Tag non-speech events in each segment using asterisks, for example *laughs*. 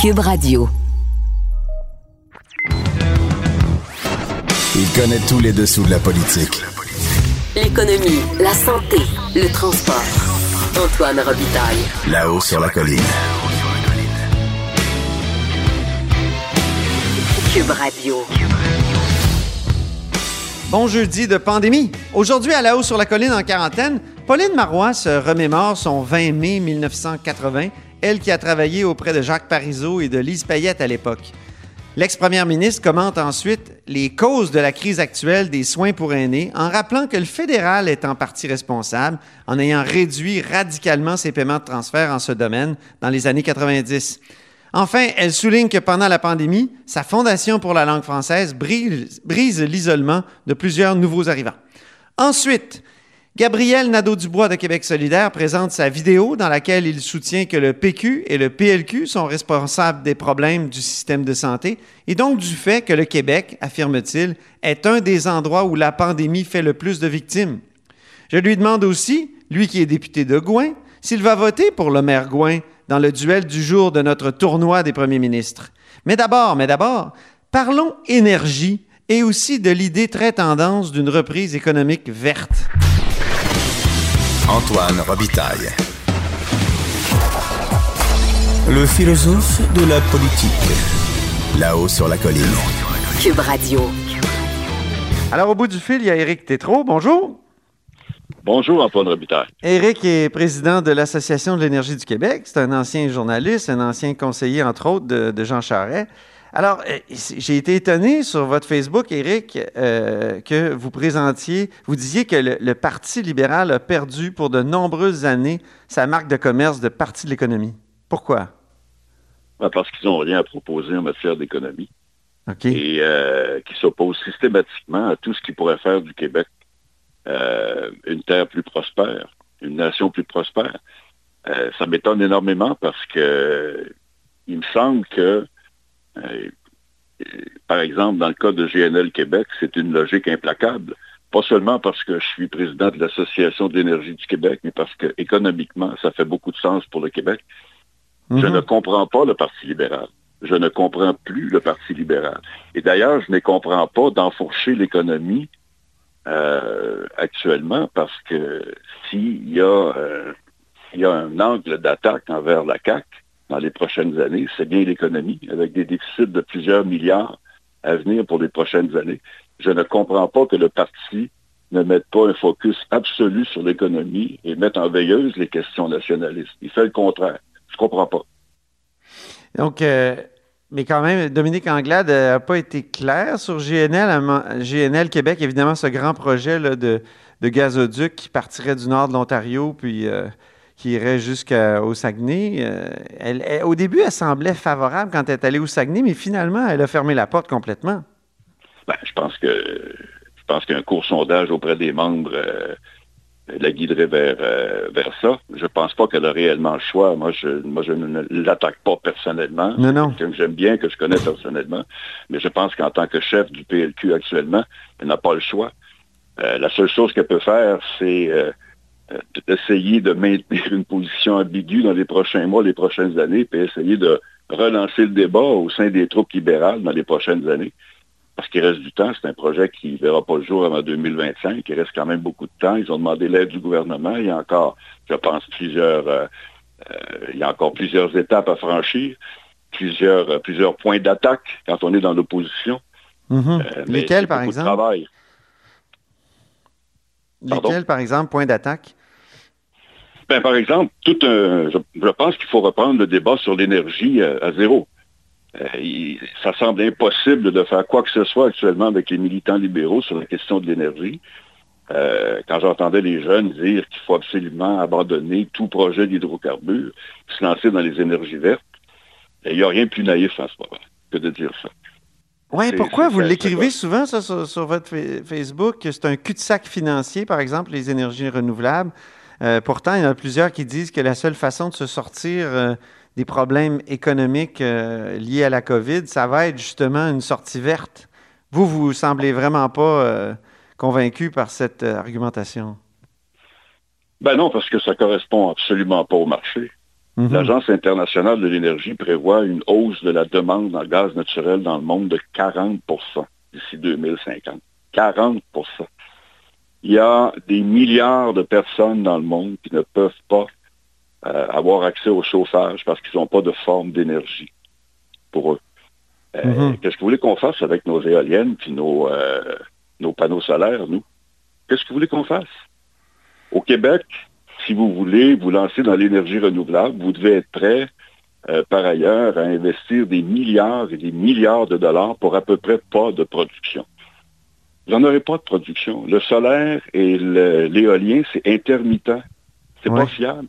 Cube Radio. Il connaît tous les dessous de la politique. L'économie, la santé, le transport. Antoine Robitaille. Là-haut sur la colline. Cube Radio. Bon jeudi de pandémie. Aujourd'hui, à la haut sur la colline en quarantaine, Pauline Marois se remémore son 20 mai 1980, elle qui a travaillé auprès de Jacques Parizeau et de Lise Payette à l'époque. L'ex-première ministre commente ensuite les causes de la crise actuelle des soins pour aînés en rappelant que le fédéral est en partie responsable en ayant réduit radicalement ses paiements de transfert en ce domaine dans les années 90. Enfin, elle souligne que pendant la pandémie, sa Fondation pour la langue française brise, brise l'isolement de plusieurs nouveaux arrivants. Ensuite, Gabriel Nadeau-Dubois de Québec solidaire présente sa vidéo dans laquelle il soutient que le PQ et le PLQ sont responsables des problèmes du système de santé et donc du fait que le Québec, affirme-t-il, est un des endroits où la pandémie fait le plus de victimes. Je lui demande aussi, lui qui est député de Gouin, s'il va voter pour le maire Gouin dans le duel du jour de notre tournoi des premiers ministres. Mais d'abord, mais d'abord, parlons énergie et aussi de l'idée très tendance d'une reprise économique verte. Antoine Robitaille. Le philosophe de la politique. Là-haut sur la colline. Cube Radio. Alors, au bout du fil, il y a Éric Tétrault. Bonjour. Bonjour, Antoine Robitaille. Éric est président de l'Association de l'énergie du Québec. C'est un ancien journaliste, un ancien conseiller, entre autres, de, de Jean Charest. Alors, euh, j'ai été étonné sur votre Facebook, Éric, euh, que vous présentiez, vous disiez que le, le, Parti libéral a perdu pour de nombreuses années sa marque de commerce de parti de l'économie. Pourquoi? Ben parce qu'ils n'ont rien à proposer en matière d'économie. Et euh, qui s'opposent systématiquement à tout ce qui pourrait faire du Québec euh, une terre plus prospère, une nation plus prospère. Ça m'étonne énormément parce que il me semble que par exemple, dans le cas de GNL Québec, c'est une logique implacable. Pas seulement parce que je suis président de l'Association de l'énergie du Québec, mais parce que économiquement, ça fait beaucoup de sens pour le Québec. Mm -hmm. Je ne comprends pas le Parti libéral. Je ne comprends plus le Parti libéral. Et d'ailleurs, je ne comprends pas d'enfourcher l'économie euh, actuellement parce que s'il y, euh, y, a un angle d'attaque envers la CAQ, dans les prochaines années, c'est bien l'économie, avec des déficits de plusieurs milliards à venir pour les prochaines années. Je ne comprends pas que le parti ne mette pas un focus absolu sur l'économie et mette en veilleuse les questions nationalistes. Il fait le contraire. Je ne comprends pas. Donc, euh, mais quand même, Dominique Anglade n'a pas été clair sur GNL. GNL Québec, évidemment, ce grand projet là, de, de gazoduc qui partirait du nord de l'Ontario, puis... Euh, qui irait jusqu'au Saguenay. Euh, elle, elle, au début, elle semblait favorable quand elle est allée au Saguenay, mais finalement, elle a fermé la porte complètement. Ben, je pense que je pense qu'un court sondage auprès des membres euh, la guiderait vers, euh, vers ça. Je pense pas qu'elle a réellement le choix. Moi, je, moi, je ne l'attaque pas personnellement. Non, non. que j'aime bien, que je connais personnellement. Mais je pense qu'en tant que chef du PLQ actuellement, elle n'a pas le choix. la seule chose qu'elle peut faire, c'est d'essayer de maintenir une position ambiguë dans les prochains mois, les prochaines années, puis essayer de relancer le débat au sein des troupes libérales dans les prochaines années. Parce qu'il reste du temps, c'est un projet qui ne verra pas le jour avant 2025, il reste quand même beaucoup de temps. Ils ont demandé l'aide du gouvernement. Il y a encore, je pense, plusieurs, euh, euh, il y a encore plusieurs étapes à franchir, plusieurs, euh, plusieurs points d'attaque quand on est dans l'opposition. Mm -hmm. Lesquels, par exemple? Lesquels, par exemple, points d'attaque? Ben, par exemple, tout un, je, je pense qu'il faut reprendre le débat sur l'énergie à, à, zéro. Euh, il, ça semble impossible de faire quoi que ce soit actuellement avec les militants libéraux sur la question de l'énergie. Euh, quand j'entendais les jeunes dire qu'il faut absolument abandonner tout projet d'hydrocarbures, se lancer dans les énergies vertes, Il n'y a rien de plus naïf en ce moment que de dire ça. Oui, pourquoi vous l'écrivez souvent ça, sur, votre Facebook, que c'est un cul-de-sac financier, par exemple, les énergies renouvelables? Euh, pourtant, il y en a plusieurs qui disent que la seule façon de se sortir euh, des problèmes économiques euh, liés à la COVID, ça va être justement une sortie verte. Vous, vous semblez vraiment pas convaincu par cette argumentation. Ben non, parce que ça correspond absolument pas au marché. Mhm. L'Agence internationale de l'énergie prévoit une hausse de la demande en gaz naturel dans le monde de 40% d'ici 2050. 40 Il y a des milliards de personnes dans le monde qui ne peuvent pas euh, avoir accès au chauffage parce qu'ils n'ont pas de forme d'énergie pour eux. Euh, mhm. Qu'est-ce que vous voulez qu'on fasse avec nos éoliennes et nos, euh, nos panneaux solaires, nous? Qu'est-ce que vous voulez qu'on fasse? Au Québec, si vous voulez vous lancer dans l'énergie renouvelable, vous devez être prêt euh, par ailleurs à investir des milliards et des milliards de dollars pour à peu près pas de production. Vous n'en aurez pas de production. Le solaire et l'éolien, c'est intermittent. C'est pas fiable.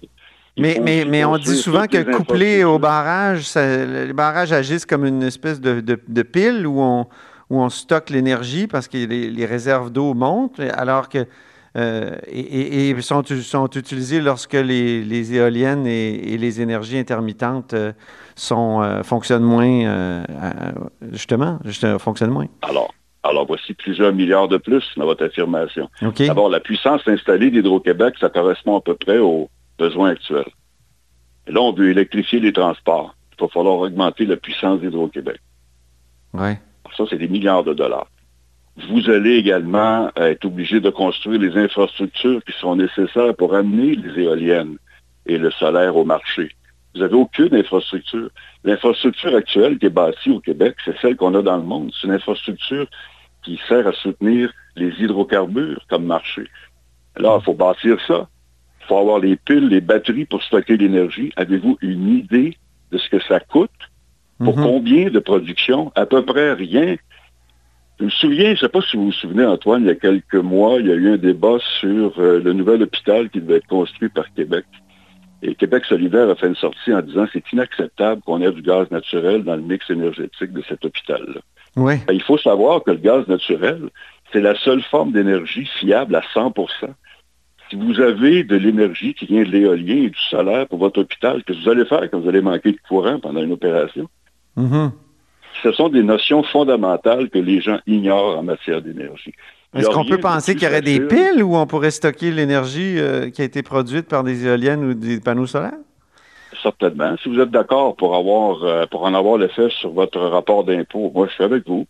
Mais, mais, mais on dit souvent que couplé au barrage, les barrages agissent comme une espèce de, de, pile où on, où on stocke l'énergie parce que les réserves d'eau montent, alors que euh, et, sont, sont, utilisés lorsque les, éoliennes et, les énergies intermittentes euh, sont, euh, fonctionnent moins, justement, fonctionnent moins. Alors, alors, voici plusieurs milliards de plus dans votre affirmation. D'abord, la puissance installée d'Hydro-Québec, ça correspond à peu près aux besoins actuels. Et là, on veut électrifier les transports. Il va falloir augmenter la puissance d'Hydro-Québec. Ouais. Ça, c'est des milliards de dollars vous allez également être obligé de construire les infrastructures qui sont nécessaires pour amener les éoliennes et le solaire au marché. Vous n'avez aucune infrastructure. L'infrastructure actuelle qui est bâtie au Québec, c'est celle qu'on a dans le monde. C'est une infrastructure qui sert à soutenir les hydrocarbures comme marché. Alors, il faut bâtir ça. Il faut avoir les piles, les batteries pour stocker l'énergie. Avez-vous une idée de ce que ça coûte? Pour mm-hmm. combien de production? À peu près rien. Je me souviens, je ne sais pas si vous vous souvenez, Antoine, il y a quelques mois, il y a eu un débat sur euh, le nouvel hôpital qui devait être construit par Québec. Et Québec solidaire a fait une sortie en disant c'est inacceptable qu'on ait du gaz naturel dans le mix énergétique de cet hôpital-là. Oui. Ben, il faut savoir que le gaz naturel, c'est la seule forme d'énergie fiable à 100% Si vous avez de l'énergie qui vient de l'éolien et du solaire pour votre hôpital, que vous allez faire quand vous allez manquer de courant pendant une opération? Mm-hmm ce sont des notions fondamentales que les gens ignorent en matière d'énergie. Est-ce qu'on peut penser qu'il y aurait des piles où on pourrait stocker l'énergie euh, qui a été produite par des éoliennes ou des panneaux solaires? Certainement. Si vous êtes d'accord pour avoir euh, pour en avoir l'effet sur votre rapport d'impôt, moi je suis avec vous.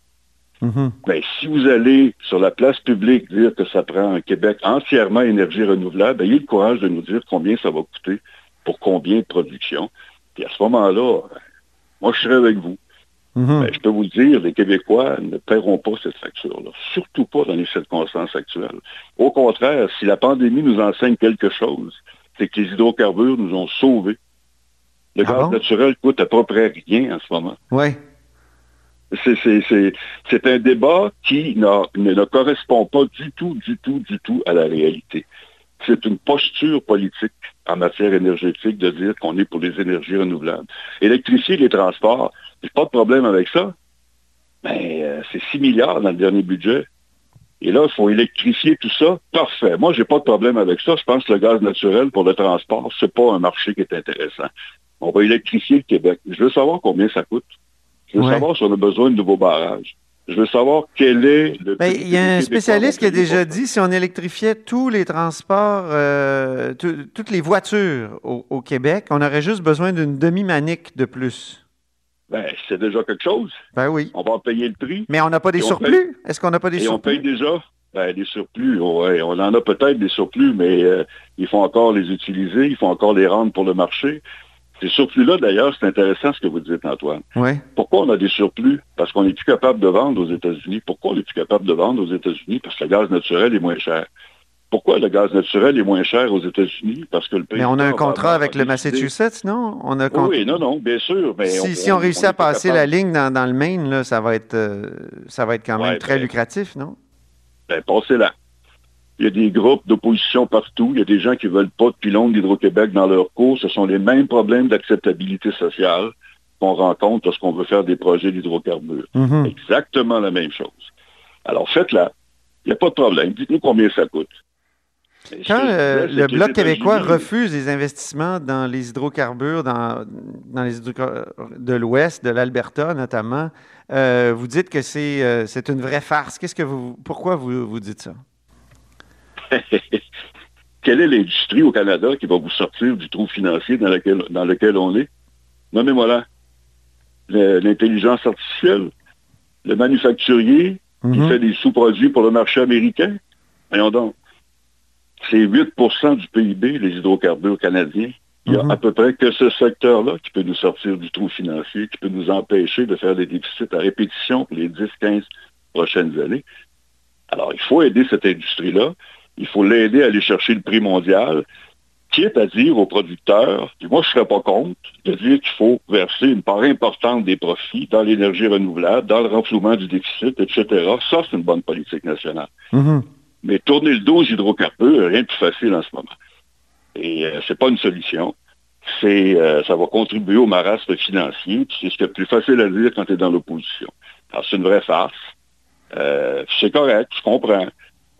Mm-hmm. Ben, si vous allez sur la place publique dire que ça prend un Québec entièrement énergie renouvelable, ayez le courage de nous dire combien ça va coûter pour combien de production. Et à ce moment-là, moi je serai avec vous. Mhm. Ben, je peux vous le dire, les Québécois ne paieront pas cette facture-là, surtout pas dans les circonstances actuelles. Au contraire, si la pandémie nous enseigne quelque chose, c'est que les hydrocarbures nous ont sauvés. Le ah gaz naturel coûte à peu près rien en ce moment. Oui. C'est un débat qui ne correspond pas du tout, du tout, du tout à la réalité. C'est une posture politique en matière énergétique de dire qu'on est pour les énergies renouvelables. Électrifier les transports, j'ai pas de problème avec ça. Mais euh, c'est 6 milliards dans le dernier budget. Et là, il faut électrifier tout ça. Parfait. Moi, j'ai pas de problème avec ça. Je pense que le gaz naturel pour le transport, c'est pas un marché qui est intéressant. On va électrifier le Québec. Je veux savoir combien ça coûte. Je veux savoir si on a besoin de nouveaux barrages. Je veux savoir quel est le. Ben, il y a un spécialiste qui a déjà dit si on électrifiait tous les transports, euh, toutes les voitures au, Québec, on aurait juste besoin d'une demi-manique de plus. Ben, c'est déjà quelque chose. Ben oui. On va en payer le prix. Mais on n'a pas des surplus. Est-ce qu'on n'a pas des et surplus? on paye déjà. Ben, des surplus, ouais, on en a peut-être des surplus, mais euh, il faut encore les utiliser, il faut encore les rendre pour le marché. Ces surplus-là, d'ailleurs, c'est intéressant ce que vous dites, Antoine. Pourquoi on a des surplus? Parce qu'on n'est plus capable de vendre aux États-Unis. Pourquoi on n'est plus capable de vendre aux États-Unis? Parce que le gaz naturel est moins cher. Pourquoi le gaz naturel est moins cher aux États-Unis? Parce que le pays. Mais on a un contrat avec le Massachusetts, non? On a oui, non, non, bien sûr. Mais si, on, réussit à passer la ligne dans, le Maine, là, ça, va être, euh, ça va être quand même très ben, lucratif, non? Ben, passez-la. Il y a des groupes d'opposition partout. Il y a des gens qui ne veulent pas de pylône d'Hydro-Québec dans leur cours. Ce sont les mêmes problèmes d'acceptabilité sociale. qu'on rencontre lorsqu'on veut faire des projets d'hydrocarbures. Mhm. Exactement la même chose. Alors faites-la. Il n'y a pas de problème. Dites-nous combien ça coûte. Mais Quand euh, le Bloc québécois refuse les investissements dans les hydrocarbures, dans, dans les hydrocarbures de l'Ouest, de l'Alberta notamment, euh, vous dites que c'est euh, c'est une vraie farce. Qu'est-ce que vous, pourquoi vous, vous dites ça? *laughs* Quelle est l'industrie au Canada qui va vous sortir du trou financier dans lequel, dans lequel on est? Nommez-moi là. Le- L'intelligence artificielle, le manufacturier qui Mhm. fait des sous-produits pour le marché américain. Voyons donc. C'est 8% du PIB, les hydrocarbures canadiens. Il y a Mhm. à peu près que ce secteur-là qui peut nous sortir du trou financier, qui peut nous empêcher de faire des déficits à répétition pour les 10-15 prochaines années. Alors, il faut aider cette industrie-là. Il faut l'aider à aller chercher le prix mondial, quitte à dire aux producteurs, puis moi je ne serais pas contre, de dire qu'il faut verser une part importante des profits dans l'énergie renouvelable, dans le renflouement du déficit, etc. Ça, c'est une bonne politique nationale. Mhm. Mais tourner le dos aux hydrocarbures, rien de plus facile en ce moment. Et euh, c'est pas une solution. Euh, ça va contribuer au marasme financier. C'est ce qui est plus facile à dire quand tu es dans l'opposition. Alors, c'est une vraie farce. Euh, c'est correct, je comprends.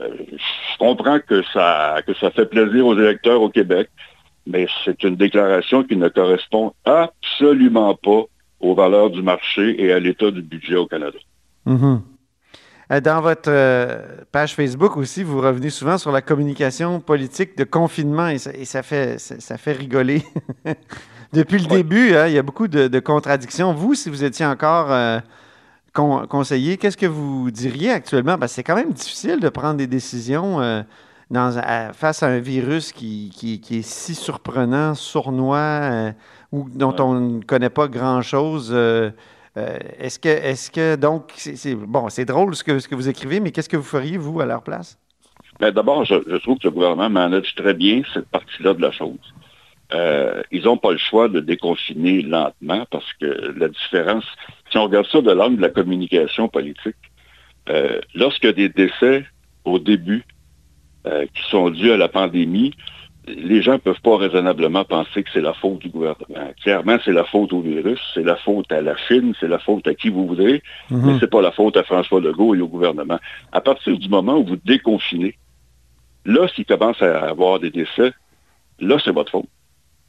Euh, je comprends que ça, que ça fait plaisir aux électeurs au Québec, mais c'est une déclaration qui ne correspond absolument pas aux valeurs du marché et à l'état du budget au Canada. Mhm. Euh, Dans votre euh, page Facebook aussi, vous revenez souvent sur la communication politique de confinement et ça, et ça fait, ça, ça fait rigoler. *laughs* Depuis le Ouais. début, hein, il y a beaucoup de, de contradictions. Vous, si vous étiez encore euh, con- conseiller, qu'est-ce que vous diriez actuellement? Parce que c'est quand même difficile de prendre des décisions euh, dans, à- face à un virus qui, qui- qui est si surprenant, sournois, euh, ou dont Ouais. on ne connaît pas grand-chose. Euh, est-ce que, est-ce que, donc, c'est, bon, c'est drôle ce que, vous écrivez, mais qu'est-ce que vous feriez, vous, à leur place? Ben, D'abord, je, je trouve que le gouvernement manage très bien cette partie-là de la chose. Euh, ils n'ont pas le choix de déconfiner lentement parce que la différence, si on regarde ça de l'angle de la communication politique, euh, lorsqu'il y a des décès au début euh, qui sont dus à la pandémie, les gens ne peuvent pas raisonnablement penser que c'est la faute du gouvernement. Clairement, c'est la faute au virus, c'est la faute à la Chine, c'est la faute à qui vous voudrez, mais c'est pas la faute à François Legault et au gouvernement. À partir du moment où vous déconfinez, là, s'il commence à avoir des décès, là, c'est votre faute.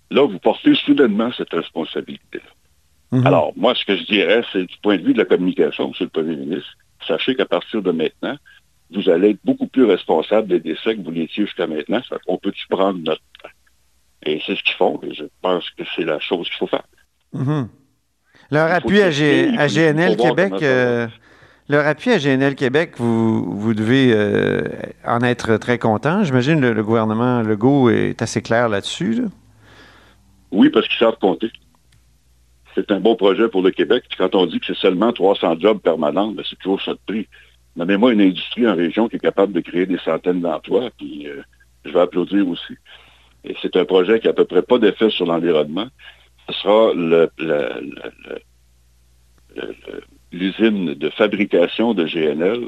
Là, vous portez soudainement cette responsabilité-là. Mhm. Alors, moi, ce que je dirais, c'est du point de vue de la communication, Monsieur le Premier ministre, sachez qu'à partir de maintenant, vous allez être beaucoup plus responsable des décès que vous l'étiez jusqu'à maintenant. Qu'on peut-tu prendre notre temps? Et c'est ce qu'ils font, et je pense que c'est la chose qu'il faut faire. Leur faut appui à, G- à GNL Québec, euh, leur appui à GNL Québec, vous, vous devez euh, en être très content. J'imagine le, le gouvernement Legault est assez clair là-dessus. là. Oui, parce qu'ils savent compter. C'est un bon projet pour le Québec. Puis Quand on dit que c'est seulement 300 jobs permanents, ben, c'est toujours ça de prix. Nommez-moi une industrie en région qui est capable de créer des centaines d'emplois, puis euh, je vais applaudir aussi. Et c'est un projet qui n'a à peu près pas d'effet sur l'environnement. Ce sera l'usine de fabrication de GNL,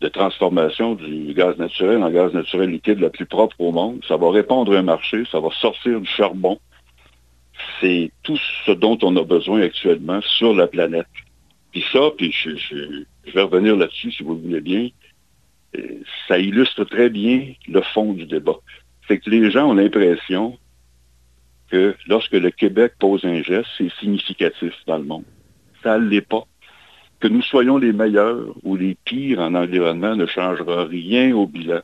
de transformation du gaz naturel en gaz naturel liquide la plus propre au monde. Ça va répondre à un marché, ça va sortir du charbon. C'est tout ce dont on a besoin actuellement sur la planète. Puis ça, puis je, vais revenir là-dessus si vous le voulez bien, euh, ça illustre très bien le fond du débat. C'est que les gens ont l'impression que lorsque le Québec pose un geste, c'est significatif dans le monde. Ça ne l'est pas. Que nous soyons les meilleurs ou les pires en environnement ne changera rien au bilan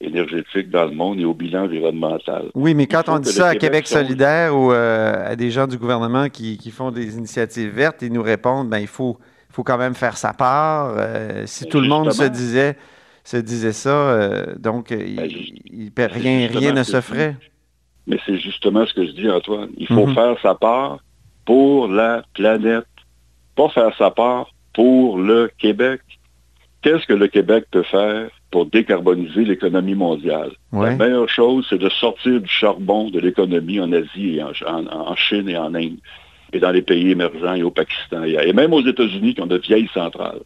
énergétique dans le monde et au bilan environnemental. Oui, mais quand on dit ça à Québec solidaire ou euh, à des gens du gouvernement qui, qui font des initiatives vertes, ils nous répondent, ben, il faut, faut quand même faire sa part. Euh, si Ben, tout le monde se disait, se disait ça, euh, donc Ben, il- il- rien, rien ne se ferait. Mais c'est justement ce que je dis, Antoine. Il faut Mhm. faire sa part pour la planète, pas faire sa part pour le Québec. Qu'est-ce que le Québec peut faire pour décarboniser l'économie mondiale? Ouais. La meilleure chose, c'est de sortir du charbon de l'économie en Asie et en, en- en Chine et en Inde, et dans les pays émergents et au Pakistan, et, et même aux États-Unis qui ont de vieilles centrales.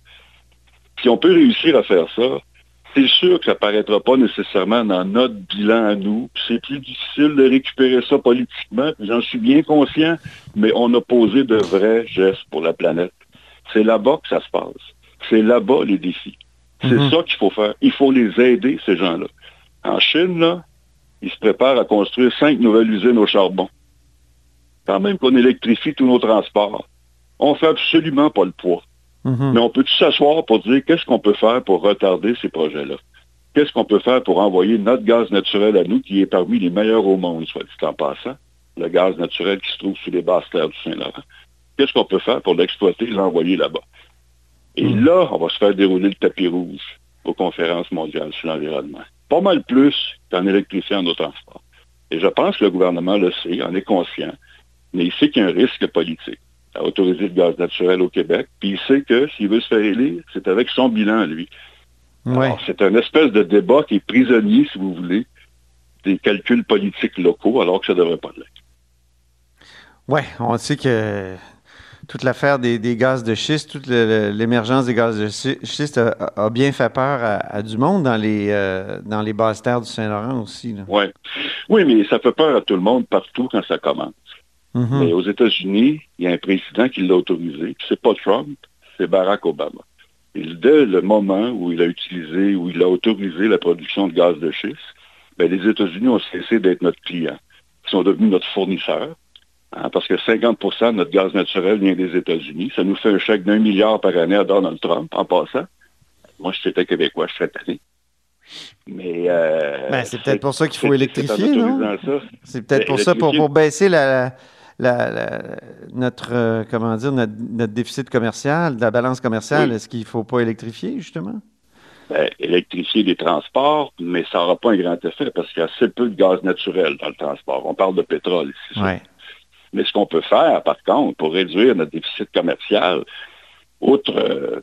Si on peut réussir à faire ça, c'est sûr que ça ne paraîtra pas nécessairement dans notre bilan à nous. C'est plus difficile de récupérer ça politiquement, j'en suis bien conscient, mais on a posé de vrais gestes pour la planète. C'est là-bas que ça se passe. C'est là-bas les défis. C'est mhm. ça qu'il faut faire. Il faut les aider, ces gens-là. En Chine, là, ils se préparent à construire cinq nouvelles usines au charbon. Quand même qu'on électrifie tous nos transports. On fait absolument pas le poids. Mhm. Mais on peut s'asseoir pour dire qu'est-ce qu'on peut faire pour retarder ces projets-là? Qu'est-ce qu'on peut faire pour envoyer notre gaz naturel à nous, qui est parmi les meilleurs au monde, soit dit en passant, le gaz naturel qui se trouve sous les basses terres du Saint-Laurent? Qu'est-ce qu'on peut faire pour l'exploiter et l'envoyer là-bas? Et mhm. là, on va se faire dérouler le tapis rouge aux conférences mondiales sur l'environnement. Pas mal plus qu'en électrifiant nos transports. Et je pense que le gouvernement le sait, en est conscient, mais il sait qu'il y a un risque politique à autoriser le gaz naturel au Québec. Puis il sait que s'il veut se faire élire, c'est avec son bilan, lui. C'est un espèce de débat qui est prisonnier, si vous voulez, des calculs politiques locaux, alors que ça ne devrait pas l'être. Oui, on sait que toute l'affaire des, gaz de schiste, toute l'émergence des gaz de schiste a, bien fait peur à, du monde dans les, euh, dans les basses terres du Saint-Laurent aussi. Ouais. Oui, mais ça fait peur à tout le monde partout quand ça commence. Mhm. Mais aux États-Unis, il y a un président qui l'a autorisé. C'est pas Trump, c'est Barack Obama. Et dès le moment où il a utilisé, où il a autorisé la production de gaz de schiste, ben, les États-Unis ont cessé d'être notre client. Ils sont devenus notre fournisseur. Hein, parce que 50% de notre gaz naturel vient des États-Unis. Ça nous fait un chèque d'un milliard par année à Donald Trump, en passant. Moi, si j'étais québécois, je serais tanné. Mais euh, ben, c'est peut-être pour ça qu'il faut électrifier, non? C'est peut-être pour ça, pour, baisser la, notre, euh, comment dire, notre, déficit commercial, la balance commerciale, est-ce qu'il ne faut pas électrifier, justement? Ben, électrifier les transports, mais ça n'aura pas un grand effet parce qu'il y a assez peu de gaz naturel dans le transport. On parle de pétrole ici. Mais ce qu'on peut faire, par contre, pour réduire notre déficit commercial, outre euh,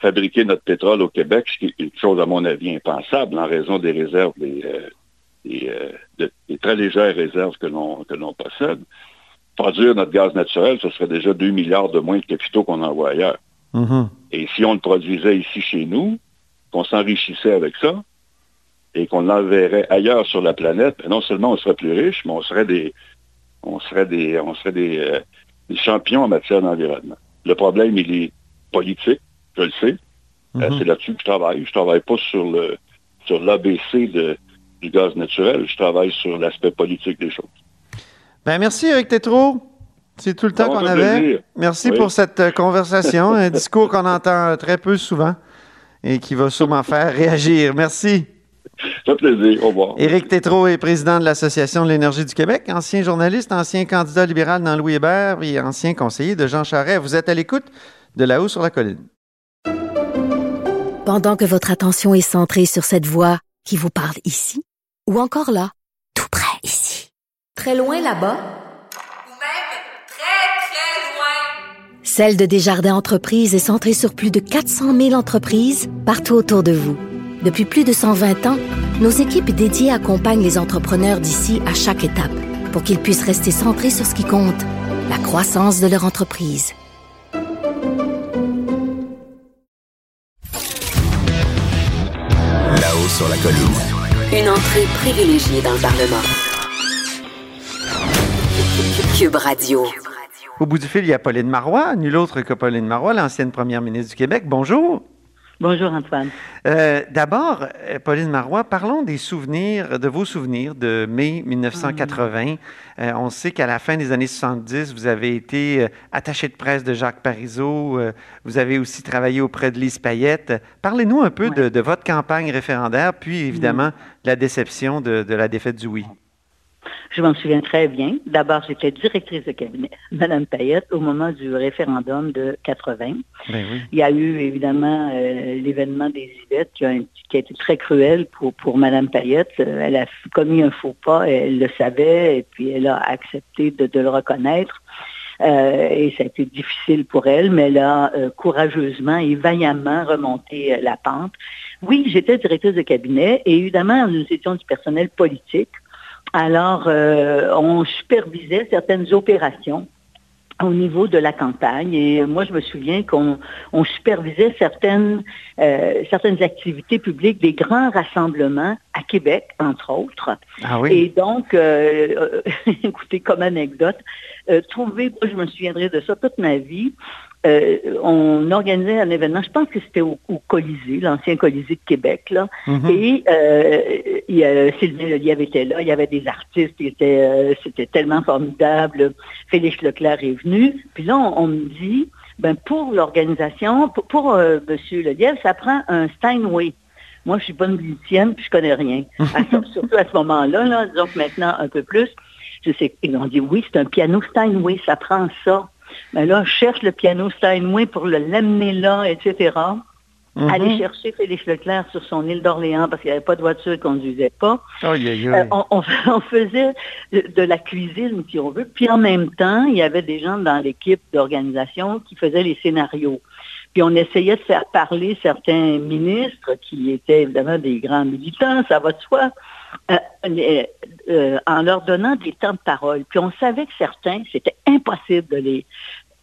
fabriquer notre pétrole au Québec, ce qui est une chose, à mon avis, impensable en raison des réserves, des, euh, très légères réserves que l'on possède, produire notre gaz naturel, ce serait déjà 2 milliards de moins de capitaux qu'on envoie ailleurs. Mm-hmm. Et si on le produisait ici chez nous, qu'on s'enrichissait avec ça, et qu'on l'enverrait ailleurs sur la planète, ben non seulement on serait plus riche, mais on serait des, on serait des, on serait euh, des, champions en matière d'environnement. Le problème, il est politique, je le sais. Euh, mm-hmm. c'est là-dessus que je travaille. Je travaille pas sur le sur l'ABC du gaz naturel, je travaille sur l'aspect politique des choses. Ben, merci, Eric Tétrault. C'est tout le temps qu'on avait. Merci pour cette euh, conversation, *laughs* un discours qu'on entend très peu souvent et qui va sûrement faire réagir. Merci. Ça fait plaisir. Au revoir. Éric Tétrault est président de l'Association de l'énergie du Québec, ancien journaliste, ancien candidat libéral dans Louis Hébert et ancien conseiller de Jean Charest. Vous êtes à l'écoute de là-haut sur la colline. Pendant que votre attention est centrée sur cette voix qui vous parle ici ou encore là, tout près ici, très loin là-bas, ou même très, très loin, Celle de Desjardins Entreprises est centrée sur plus de 400 000 entreprises partout autour de vous. Depuis plus de 120 ans, nos équipes dédiées accompagnent les entrepreneurs d'ici à chaque étape pour qu'ils puissent rester centrés sur ce qui compte, la croissance de leur entreprise. Là-haut sur la colline. Une entrée privilégiée dans le Parlement. Cube Radio. Au bout du fil, il y a Pauline Marois, nul autre que Pauline Marois, l'ancienne première ministre du Québec. Bonjour. Bonjour Antoine. Euh, d'abord, euh, Pauline Marois, parlons des souvenirs, de vos souvenirs de mai 1980. Euh, on sait qu'à la fin des années 70, vous avez été attaché de presse de Jacques Parizeau. vous avez aussi travaillé auprès de Lise Payette. Parlez-nous un peu de, votre campagne référendaire, puis évidemment la déception de, de la défaite du oui. Je m'en souviens très bien. D'abord, j'étais directrice de cabinet, *laughs* Madame Payette, au moment du référendum de 80. Ben Il y a eu évidemment euh, l'événement des Yvettes qui a, été très cruel pour, pour Mme Payette. Elle a commis un faux pas, elle le savait, et puis elle a accepté de, le reconnaître. Euh, et ça a été difficile pour elle, mais elle a euh, courageusement et vaillamment remonté la pente. Oui, j'étais directrice de cabinet et évidemment, nous étions du personnel politique. Alors, euh, on supervisait certaines opérations au niveau de la campagne. Et moi, je me souviens qu'on supervisait certaines, euh, certaines activités publiques, des grands rassemblements à Québec, entre autres. Ah oui? Et donc, euh, *laughs* écoutez, comme anecdote, euh, trouver, moi, je me souviendrai de ça toute ma vie, euh, on organisait un événement, je pense que c'était au, Colisée, l'ancien Colisée de Québec, là. Mm-hmm. Et euh, il y a, Sylvain Lelièvre était là, il y avait des artistes, euh, c'était tellement formidable. Félix Leclerc est venu. Puis là, on, me dit, ben pour l'organisation, pour, pour M. Lelièvre, ça prend un Steinway. Moi, je suis pas une musicienne, puis je connais rien. *laughs* surtout à ce moment-là, là, que maintenant un peu plus, je sais, ils ont dit oui, c'est un piano Steinway, ça prend ça. Mais là, cherche le piano Steinway pour l'amener là, etc. Mhm. Aller chercher Félix Leclerc sur son île d'Orléans parce qu'il n'y avait pas de voiture, il ne conduisait pas. Euh, on, *laughs* faisait de, la cuisine, si on veut. Puis en même temps, il y avait des gens dans l'équipe d'organisation qui faisaient les scénarios. Puis on essayait de faire parler certains ministres qui étaient évidemment des grands militants, ça va de soi. Euh, euh, en leur donnant des temps de parole. Puis on savait que certains, c'était impossible de les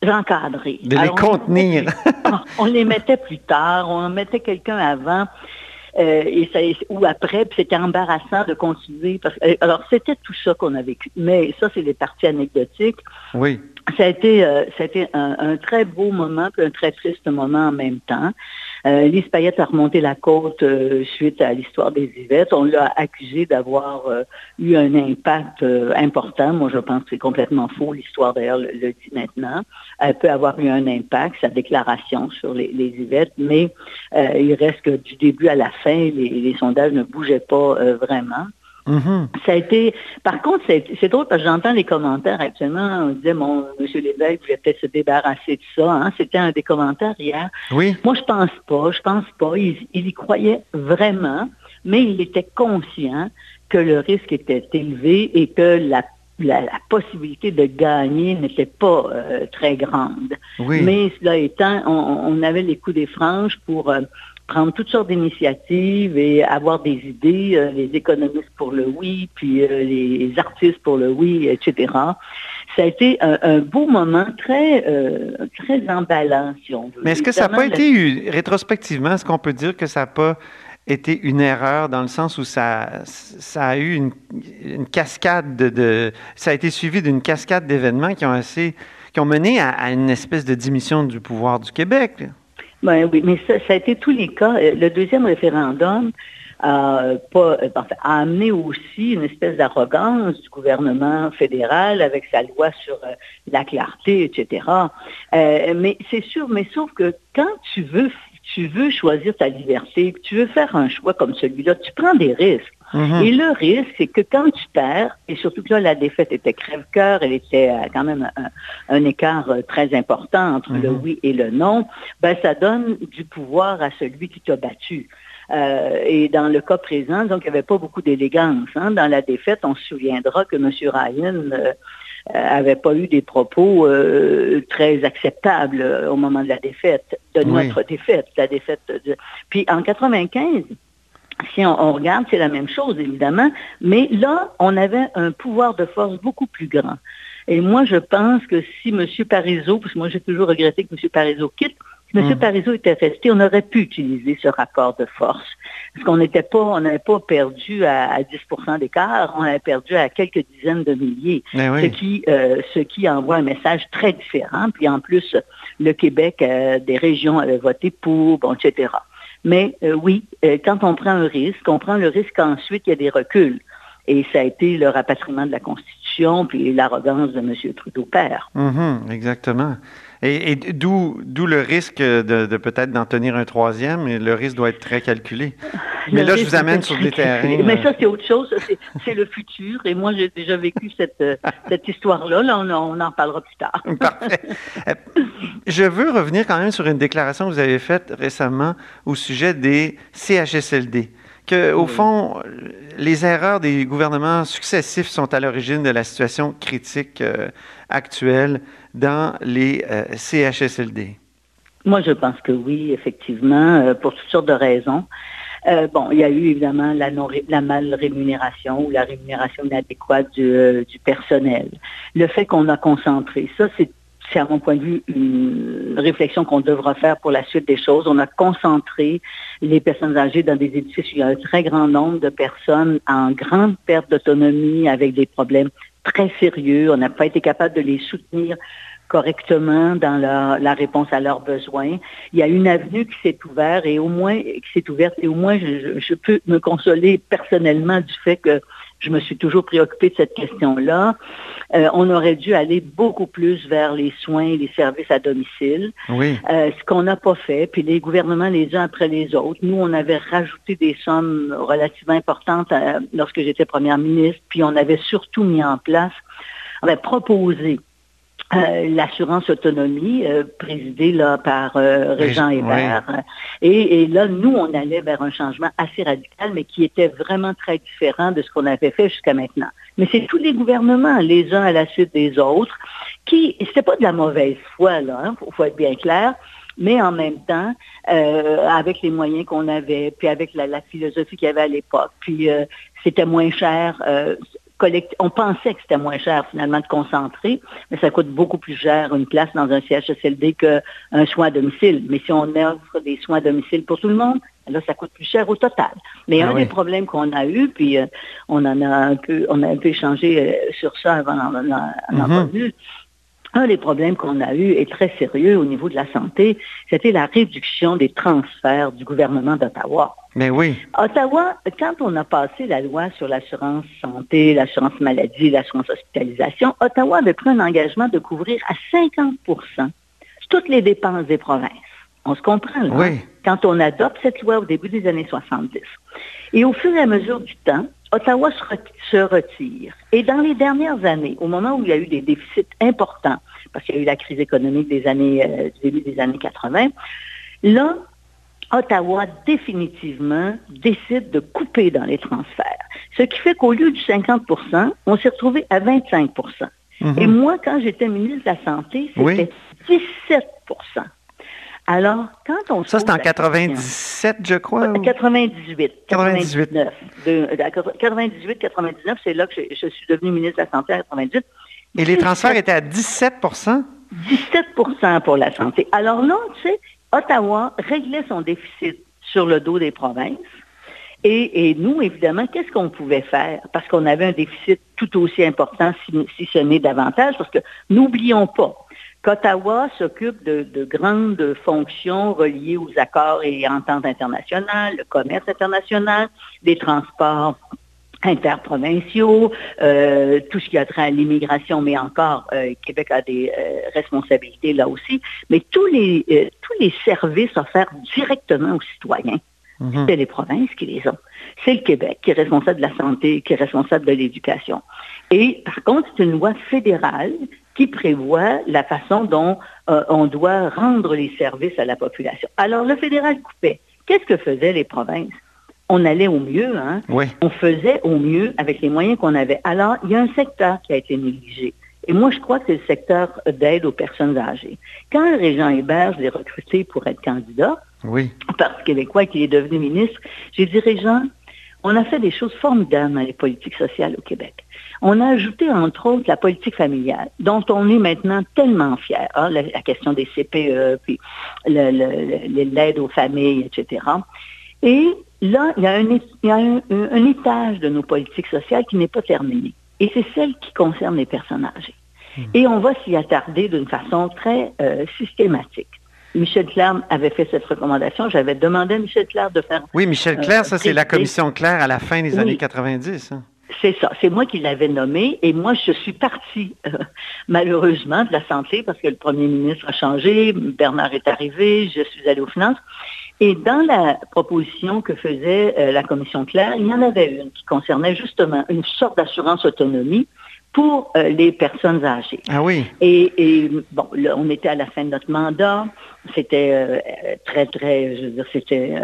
encadrer. De les contenir. *laughs* On, les mettait plus tard, on mettait quelqu'un avant. Euh, et ça, ou après, puis c'était embarrassant de continuer. alors, c'était tout ça qu'on a vécu. Mais ça, c'est des parties anecdotiques. Oui ça a été, euh, un, très beau moment, puis un très triste moment en même temps. Euh, Lise Payette a remonté la côte euh, suite à l'histoire des Yvettes. On l'a accusé d'avoir euh, eu un impact important. Moi, je pense que c'est complètement faux. L'histoire, d'ailleurs, le, dit maintenant. Elle peut avoir eu un impact, sa déclaration sur les, les Yvettes, mais il reste que du début à la fin, les sondages ne bougeaient pas vraiment. Ça a été, par contre, c'est drôle parce que j'entends les commentaires actuellement. On disait, mon monsieur Lévesque voulait peut-être se débarrasser de ça. Hein. C'était un des commentaires hier. Oui. Moi, je pense pas. Je pense pas. Il, y croyait vraiment, mais il était conscient que le risque était élevé et que la la, possibilité de gagner n'était pas euh, très grande. Oui. Mais cela étant, on, avait les coups des franges pour euh, prendre toutes sortes d'initiatives et avoir des idées, euh, les économistes pour le oui, puis euh, les artistes pour le oui, etc. Ça a été un, beau moment très, euh, très emballant, si on veut. Mais est-ce que ça n'a pas été, rétrospectivement, est-ce qu'on peut dire que ça n'a pas été une erreur dans le sens où ça, ça a eu une, cascade de, Ça a été suivi d'une cascade d'événements qui ont assez qui ont mené à, à, une espèce de diminution du pouvoir du Québec. Ben oui, mais ça, a été tous les cas. Euh, le deuxième référendum a, pas, euh, a amené aussi une espèce d'arrogance du gouvernement fédéral avec sa loi sur euh, la clarté, etc. mais c'est sûr, mais sauf que quand tu veux tu veux choisir ta liberté, tu veux faire un choix comme celui-là, tu prends des risques. Mhm. Et le risque, c'est que quand tu perds, et surtout que là, la défaite était crève-cœur, elle était euh, quand même un, écart euh, très important entre le mhm. oui et le non, ben, ça donne du pouvoir à celui qui t'a battu. Euh, et dans le cas présent, donc il n'y avait pas beaucoup d'élégance. Hein. Dans la défaite, on se souviendra que M. Ryan n'avait pas eu des propos très acceptables au moment de la défaite, de notre défaite, la défaite. De... Puis en 95, si on, regarde, c'est la même chose, évidemment, mais là, on avait un pouvoir de force beaucoup plus grand. Et moi, je pense que si M. Parizeau, parce que moi j'ai toujours regretté que M. Parizeau quitte, si M. Mmh. Parizeau était resté, on aurait pu utiliser ce rapport de force. Parce qu'on n'était pas, on n'avait pas perdu à, 10% d'écart, on avait perdu à quelques dizaines de milliers. Eh ce, qui, euh, ce qui envoie un message très différent. Puis en plus, le Québec, euh, des régions avaient voté pour, bon, etc. Mais euh, oui, euh, quand on prend un risque, on prend le risque qu'ensuite il y a des reculs. Et ça a été le rapatriement de la Constitution, puis l'arrogance de M. Trudeau père. Mm-hmm, exactement. Et, d'où, le risque de, peut-être d'en tenir un troisième, et le risque doit être très calculé. Mais là, je vous amène sur des terrains. Mais ça, c'est autre chose. C'est, le futur. Et moi, j'ai déjà vécu cette, euh, cette histoire-là. Là, on, on, en parlera plus tard. *laughs* Parfait. Je veux revenir quand même sur une déclaration que vous avez faite récemment au sujet des CHSLD que, au fond, les erreurs des gouvernements successifs sont à l'origine de la situation critique euh, actuelle dans les euh, CHSLD. Moi, je pense que oui, effectivement, euh, pour toutes sortes de raisons. bon, il y a eu évidemment la, la mal rémunération ou la rémunération inadéquate du, personnel. Le fait qu'on a concentré, ça, c'est à mon point de vue une réflexion qu'on devra faire pour la suite des choses. On a concentré les personnes âgées dans des édifices où il y a un très grand nombre de personnes en grande perte d'autonomie avec des problèmes très sérieux. On n'a pas été capable de les soutenir correctement dans la, réponse à leurs besoins. Il y a une avenue qui s'est ouverte et au moins qui s'est ouverte et au moins je, peux me consoler personnellement du fait que je me suis toujours préoccupée de cette question-là. Euh, on aurait dû aller beaucoup plus vers les soins et les services à domicile. Oui. Euh, ce qu'on n'a pas fait, puis les gouvernements les uns après les autres. Nous, on avait rajouté des sommes relativement importantes euh, lorsque j'étais première ministre, puis on avait surtout mis en place, on avait proposé euh, l'assurance autonomie euh, présidée là, par euh, Régent Hébert. Et, là, nous, on allait vers un changement assez radical, mais qui était vraiment très différent de ce qu'on avait fait jusqu'à maintenant. Mais c'est tous les gouvernements, les uns à la suite des autres, qui, c'était pas de la mauvaise foi, là, il hein, faut, être bien clair, mais en même temps, avec les moyens qu'on avait, puis avec la, philosophie qu'il y avait à l'époque, puis c'était moins cher on pensait que c'était moins cher finalement de concentrer, mais ça coûte beaucoup plus cher une place dans un CHSLD qu'un soin à domicile. Mais si on offre des soins à domicile pour tout le monde, là, ça coûte plus cher au total. Mais ah un des problèmes qu'on a eu, puis euh, on en a un peu, on a un peu échangé euh, sur ça avant d'en mm un des problèmes qu'on a eu est très sérieux au niveau de la santé, c'était la réduction des transferts du gouvernement d'Ottawa. Mais oui. Ottawa, quand on a passé la loi sur l'assurance santé, l'assurance maladie, l'assurance hospitalisation, Ottawa avait pris un engagement de couvrir à 50% toutes les dépenses des provinces. On se comprend, là. Oui. Quand on adopte cette loi au début des années 70. Et au fur et à mesure du temps, Ottawa se retire. Et dans les dernières années, au moment où il y a eu des déficits importants, parce qu'il y a eu la crise économique des années, euh, du début des années 80, là, Ottawa définitivement décide de couper dans les transferts. Ce qui fait qu'au lieu du 50% on s'est retrouvé à 25 mhm. Et moi, quand j'étais ministre de la Santé, c'était 17 alors, quand on Ça, c'est en 97, je crois? 98. 98. 98, 99, c'est là que je, suis devenu ministre de la Santé en 98. Et les transferts étaient à 17% 17% pour la santé. Alors là, tu sais, Ottawa réglait son déficit sur le dos des provinces. Et, nous, évidemment, qu'est-ce qu'on pouvait faire? Parce qu'on avait un déficit tout aussi important, si, si ce n'est davantage, parce que n'oublions pas, qu'Ottawa s'occupe de, grandes fonctions reliées aux accords et ententes internationales, le commerce international, des transports interprovinciaux, euh, tout ce qui a trait à l'immigration, mais encore, euh, Québec a des euh, responsabilités là aussi, mais tous les, tous les services offerts directement aux citoyens, mhm. c'est les provinces qui les ont. C'est le Québec qui est responsable de la santé, qui est responsable de l'éducation. Et par contre, c'est une loi fédérale qui prévoit la façon dont euh, on doit rendre les services à la population. Alors, le fédéral coupait. Qu'est-ce que faisaient les provinces? On allait au mieux, hein? On faisait au mieux avec les moyens qu'on avait. Alors, il y a un secteur qui a été négligé. Et moi, je crois que c'est le secteur d'aide aux personnes âgées. Quand le régent Hébert, je l'ai recruté pour être candidat, oui. parce québécois qu'il est devenu ministre, j'ai dit, Régent, on a fait des choses formidables dans les politiques sociales au Québec. On a ajouté, entre autres, la politique familiale, dont on est maintenant tellement fier. Hein, la, question des CPE, puis l'aide aux familles, etc. Et là, il y a, un, étage de nos politiques sociales qui n'est pas terminé. Et c'est celle qui concerne les personnes âgées. Hmm. Et on va s'y attarder d'une façon très euh, systématique. Michel Claire avait fait cette recommandation. J'avais demandé à Michel Claire de faire... Oui, Michel Claire, ça c'est la commission Claire à la fin des années 90. C'est ça. C'est moi qui l'avais nommé et moi, je suis partie, euh, malheureusement, de la santé parce que le premier ministre a changé, Bernard est arrivé, je suis allée aux finances. Et dans la proposition que faisait euh, la commission Claire, il y en avait une qui concernait justement une sorte d'assurance autonomie pour euh, les personnes âgées. Ah oui. Et, bon, on était à la fin de notre mandat. C'était très, très, je veux dire, c'était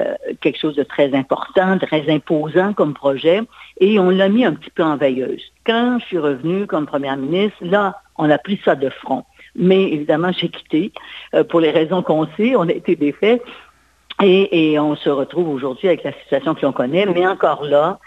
quelque chose de très important, très imposant comme projet et on l'a mis un petit peu en veilleuse. Quand je suis revenue comme première ministre, là, on a pris ça de front. Mais évidemment, j'ai quitté euh, pour les raisons qu'on sait, on a été défaits et, on se retrouve aujourd'hui avec la situation que l'on connaît. Mais encore là,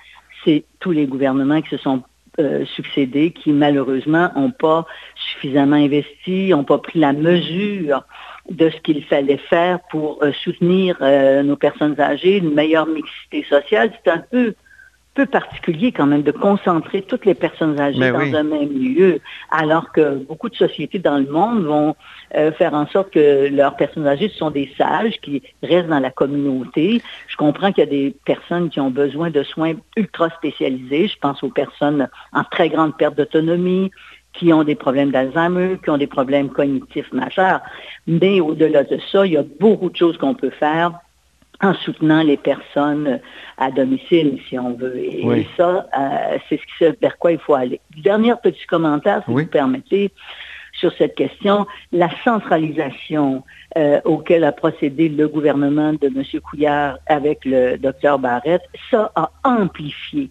c'est tous les gouvernements qui se sont euh, succédé qui malheureusement n'ont pas suffisamment investi, n'ont pas pris la mesure de ce qu'il fallait faire pour euh, soutenir nos personnes âgées, une meilleure mixité sociale. C'est un peu peu particulier quand même de concentrer toutes les personnes âgées dans un même lieu, alors que beaucoup de sociétés dans le monde vont euh, faire en sorte que leurs personnes âgées sont des sages qui restent dans la communauté. Je comprends qu'il y a des personnes qui ont besoin de soins ultra spécialisés. Je pense aux personnes en très grande perte d'autonomie, qui ont des problèmes d'Alzheimer, qui ont des problèmes cognitifs majeurs. Mais au-delà de ça, il y a beaucoup de choses qu'on peut faire en soutenant les personnes à domicile, si on veut. Et, ça, euh, c'est ce vers quoi il faut aller. Dernier petit commentaire, si vous permettez, sur cette question, la centralisation euh, auquel a procédé le gouvernement de M. Couillard avec le docteur Barrett, ça a amplifié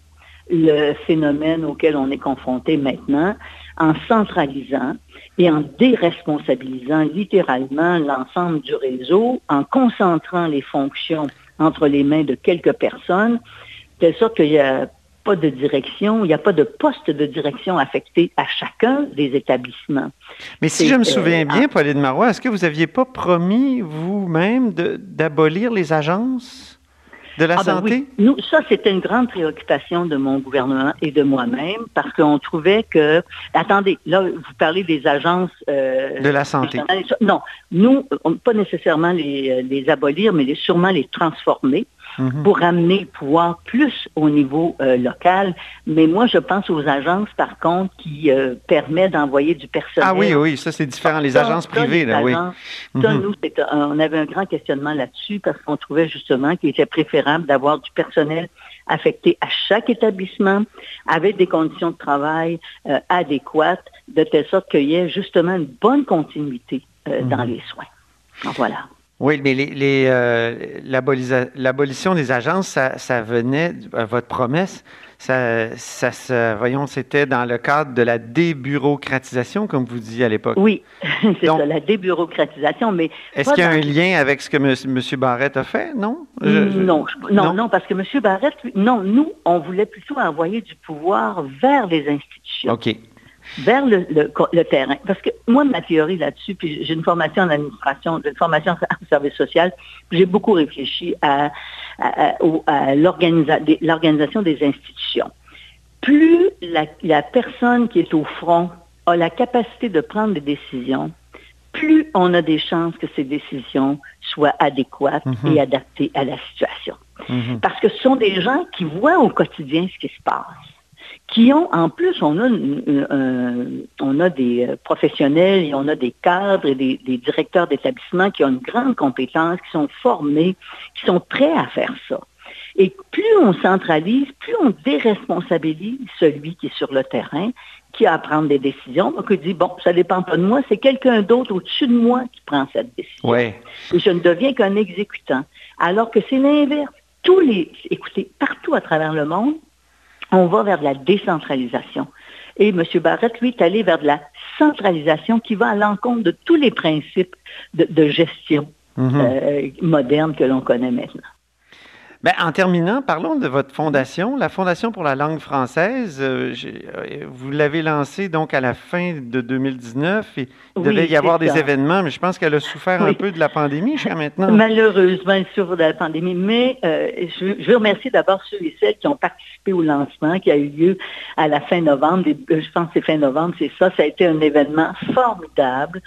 le phénomène auquel on est confronté maintenant en centralisant et en déresponsabilisant littéralement l'ensemble du réseau, en concentrant les fonctions entre les mains de quelques personnes, de telle sorte qu'il n'y a pas de direction, il n'y a pas de poste de direction affecté à chacun des établissements. Mais si je me souviens euh, bien, Pauline Marois, est-ce que vous n'aviez pas promis vous-même d'abolir les agences? De la ah, ben santé? Nous, ça, c'était une grande préoccupation de mon gouvernement et de moi-même parce qu'on trouvait que... Attendez, là, vous parlez des agences... Euh, de la santé. Non, nous, pas nécessairement les, les abolir, mais les, sûrement les transformer. Mhm. pour amener le pouvoir plus au niveau euh, local. Mais moi, je pense aux agences, par contre, qui euh, permettent d'envoyer du personnel. Ah oui, oui, ça c'est différent. Les agences privées, là, oui. Mhm. nous, on avait un grand questionnement là-dessus parce qu'on trouvait justement qu'il était préférable d'avoir du personnel affecté à chaque établissement avec des conditions de travail euh, adéquates, de telle sorte qu'il y ait justement une bonne continuité dans mhm. les soins. voilà. Oui, mais les, euh, l'abolition des agences, ça, venait, à votre promesse, ça, ça voyons, c'était dans le cadre de la débureaucratisation, comme vous disiez à l'époque. Oui, *laughs* c'est ça, la débureaucratisation, mais... Est-ce qu'il y a un lien avec ce que M. Barrett a fait, non? non, non, non, parce que M. Barrett, non, nous, on voulait plutôt envoyer du pouvoir vers les institutions. OK vers le, le, terrain. Parce que moi, ma théorie là-dessus, puis j'ai une formation en administration, une formation en *laughs* service social, j'ai beaucoup réfléchi à, à, l'organisation des institutions. Plus la, la personne qui est au front a la capacité de prendre des décisions, plus on a des chances que ces décisions soient adéquates mhm. et adaptées à la situation. Mhm. Parce que ce sont des gens qui voient au quotidien ce qui se passe qui ont, en plus, on a, on a des euh, professionnels et on a des cadres et des, directeurs d'établissement qui ont une grande compétence, qui sont formés, qui sont prêts à faire ça. Et plus on centralise, plus on déresponsabilise celui qui est sur le terrain, qui a à prendre des décisions, donc il dit, bon, ça ne dépend pas de moi, c'est quelqu'un d'autre au-dessus de moi qui prend cette décision. Et je ne deviens qu'un exécutant. Alors que c'est l'inverse. Tous les, écoutez, partout à travers le monde, on va vers la décentralisation. Et M. Barrett, lui, est allé vers de la centralisation qui va à l'encontre de tous les principes de, gestion mhm. euh, moderne que l'on connaît maintenant. Ben, en terminant, parlons de votre fondation, la Fondation pour la langue française. Euh, euh, vous l'avez lancée donc à la fin de 2019 et il devait y avoir des événements, mais je pense qu'elle a souffert un peu de la pandémie jusqu'à maintenant. Malheureusement, elle souffre de la pandémie, mais euh, je, je, veux remercier d'abord ceux et celles qui ont participé au lancement qui a eu lieu à la fin novembre. Je pense que c'est fin novembre, c'est ça. Ça a été un événement formidable.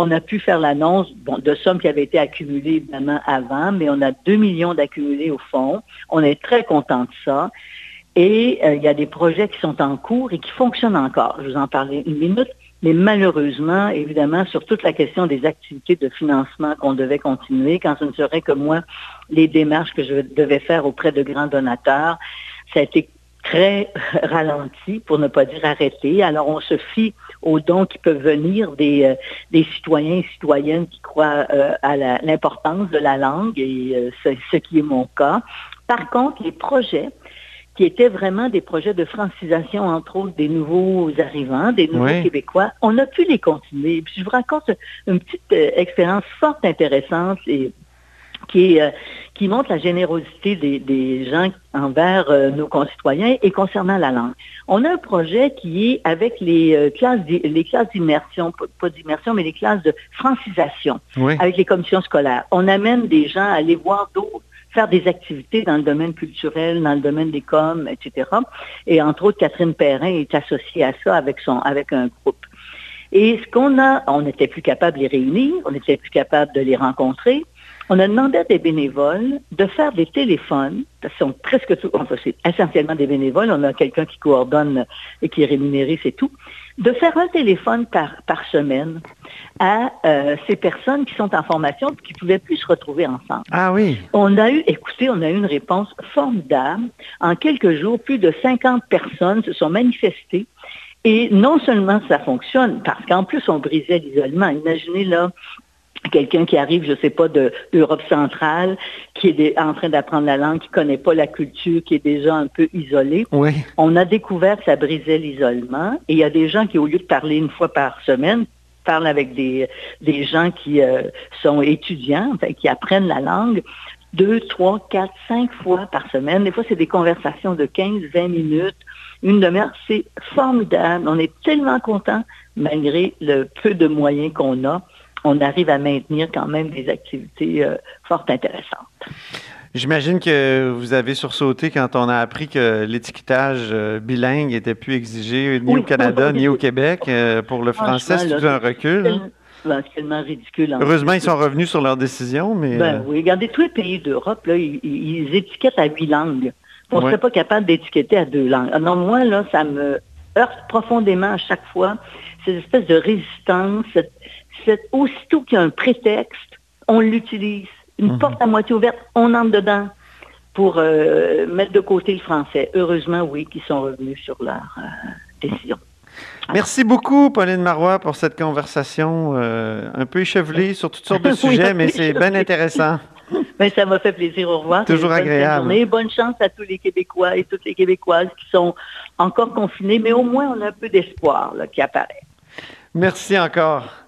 On a pu faire l'annonce de sommes qui avaient été accumulées évidemment avant, mais on a 2 millions d'accumulés au fond. On est très content de ça. Et euh, il y a des projets qui sont en cours et qui fonctionnent encore. Je vous en parlais une minute. Mais malheureusement, évidemment, sur toute la question des activités de financement qu'on devait continuer, quand ce ne serait que moi, les démarches que je devais faire auprès de grands donateurs, ça a été très *laughs* ralenti, pour ne pas dire arrêté. Alors, on se fie aux dons qui peuvent venir des, euh, des citoyens et citoyennes qui croient euh, à l'importance de la langue, et euh, c'est ce qui est mon cas. Par contre, les projets qui étaient vraiment des projets de francisation, entre autres, des nouveaux arrivants, des nouveaux Québécois, on a pu les continuer. Puis je vous raconte une petite expérience fort intéressante et qui, euh, qui montre la générosité des, gens envers euh, nos concitoyens et concernant la langue. On a un projet qui est avec les euh, classes les classes d'immersion, pas d'immersion, mais les classes de francisation avec les commissions scolaires. On amène des gens à aller voir d'autres faire des activités dans le domaine culturel, dans le domaine des coms, etc. Et entre autres, Catherine Perrin est associée à ça avec, son, avec un groupe. Et ce qu'on a, on n'était plus capable de les réunir, on n'était plus capable de les rencontrer. On a demandé à des bénévoles de faire des téléphones, ce sont presque enfin c'est essentiellement des bénévoles, on a quelqu'un qui coordonne et qui est rémunéré, c'est tout, de faire un téléphone par, par semaine à euh, ces personnes qui sont en formation et qui ne pouvaient plus se retrouver ensemble. Ah oui. On a eu, écoutez, on a eu une réponse formidable. En quelques jours, plus de 50 personnes se sont manifestées et non seulement ça fonctionne, parce qu'en plus, on brisait l'isolement. Imaginez là, quelqu'un qui arrive, je ne sais pas, de l'Europe centrale, qui est en train d'apprendre la langue, qui ne connaît pas la culture, qui est déjà un peu isolé. Oui. On a découvert que ça brisait l'isolement. Et il y a des gens qui, au lieu de parler une fois par semaine, parlent avec des, des gens qui euh, sont étudiants, enfin, qui apprennent la langue deux, trois, quatre, cinq fois par semaine. Des fois, c'est des conversations de 15, 20 minutes, une demi-heure. C'est formidable. On est tellement contents, malgré le peu de moyens qu'on a on arrive à maintenir quand même des activités euh, fort intéressantes. J'imagine que vous avez sursauté quand on a appris que l'étiquetage euh, bilingue n'était plus exigé ni au Canada ni au Québec. Euh, pour le français, c'est un recul. Hein? C'est tellement ridicule. Heureusement, ils sont revenus sur leur décision, mais... Ben, oui, regardez, tous les pays d'Europe, ils, ils, étiquettent à huit langues. On ne serait pas capable d'étiqueter à deux langues. Alors moi, là, ça me heurte profondément à chaque fois, cette espèce de résistance, aussitôt qu'il y a un prétexte, on l'utilise. Une mhm. porte à moitié ouverte, on entre dedans pour euh, mettre de côté le français. Heureusement, oui, qu'ils sont revenus sur leur euh, décision. Merci beaucoup, Pauline Marois, pour cette conversation euh, un peu échevelée sur toutes sortes de *laughs* sujets, mais c'est bien intéressant. *laughs* Ben, ça m'a fait plaisir. Au revoir. Toujours agréable. Bonne chance à tous les Québécois et toutes les Québécoises qui sont encore confinés, mais au moins on a un peu d'espoir qui apparaît. Merci encore.